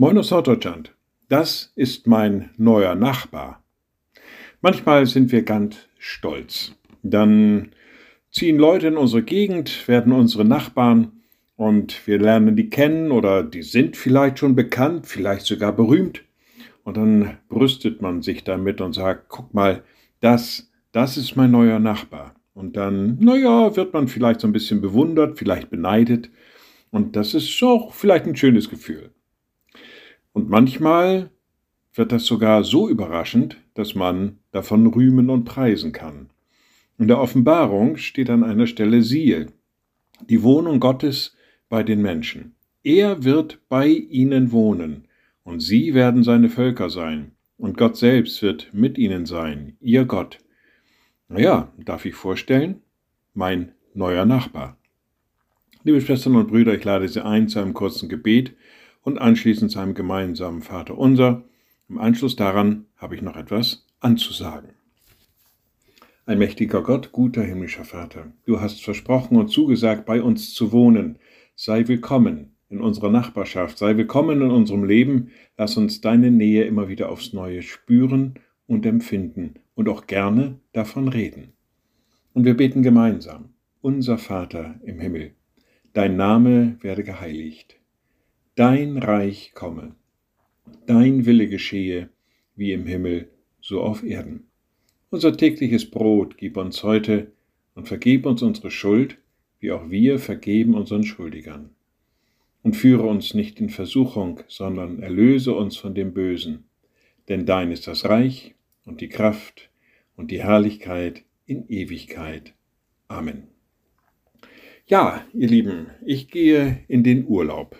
Moin aus Norddeutschland. Das ist mein neuer Nachbar. Manchmal sind wir ganz stolz. Dann ziehen Leute in unsere Gegend, werden unsere Nachbarn und wir lernen die kennen oder die sind vielleicht schon bekannt, vielleicht sogar berühmt. Und dann brüstet man sich damit und sagt, guck mal, das, das ist mein neuer Nachbar. Und dann, naja, wird man vielleicht so ein bisschen bewundert, vielleicht beneidet. Und das ist auch vielleicht ein schönes Gefühl. Und manchmal wird das sogar so überraschend, dass man davon rühmen und preisen kann. In der Offenbarung steht an einer Stelle siehe, die Wohnung Gottes bei den Menschen. Er wird bei ihnen wohnen, und sie werden seine Völker sein, und Gott selbst wird mit ihnen sein, ihr Gott. Naja, darf ich vorstellen? Mein neuer Nachbar. Liebe Schwestern und Brüder, ich lade Sie ein zu einem kurzen Gebet und anschließend zu einem gemeinsamen Vater unser. Im Anschluss daran habe ich noch etwas anzusagen. Ein mächtiger Gott, guter himmlischer Vater, du hast versprochen und zugesagt, bei uns zu wohnen. Sei willkommen in unserer Nachbarschaft, sei willkommen in unserem Leben. Lass uns deine Nähe immer wieder aufs Neue spüren und empfinden und auch gerne davon reden. Und wir beten gemeinsam. Unser Vater im Himmel, dein Name werde geheiligt Dein Reich komme, dein Wille geschehe, wie im Himmel, so auf Erden. Unser tägliches Brot gib uns heute und vergib uns unsere Schuld, wie auch wir vergeben unseren Schuldigern. Und führe uns nicht in Versuchung, sondern erlöse uns von dem Bösen. Denn dein ist das Reich und die Kraft und die Herrlichkeit in Ewigkeit. Amen. Ja, ihr Lieben, ich gehe in den Urlaub.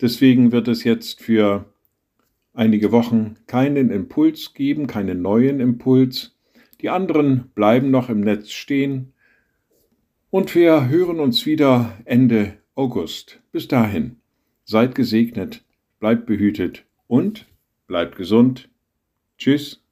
Deswegen wird es jetzt für einige Wochen keinen Impuls geben, keinen neuen Impuls. Die anderen bleiben noch im Netz stehen. Und wir hören uns wieder Ende August. Bis dahin, seid gesegnet, bleibt behütet und bleibt gesund. Tschüss.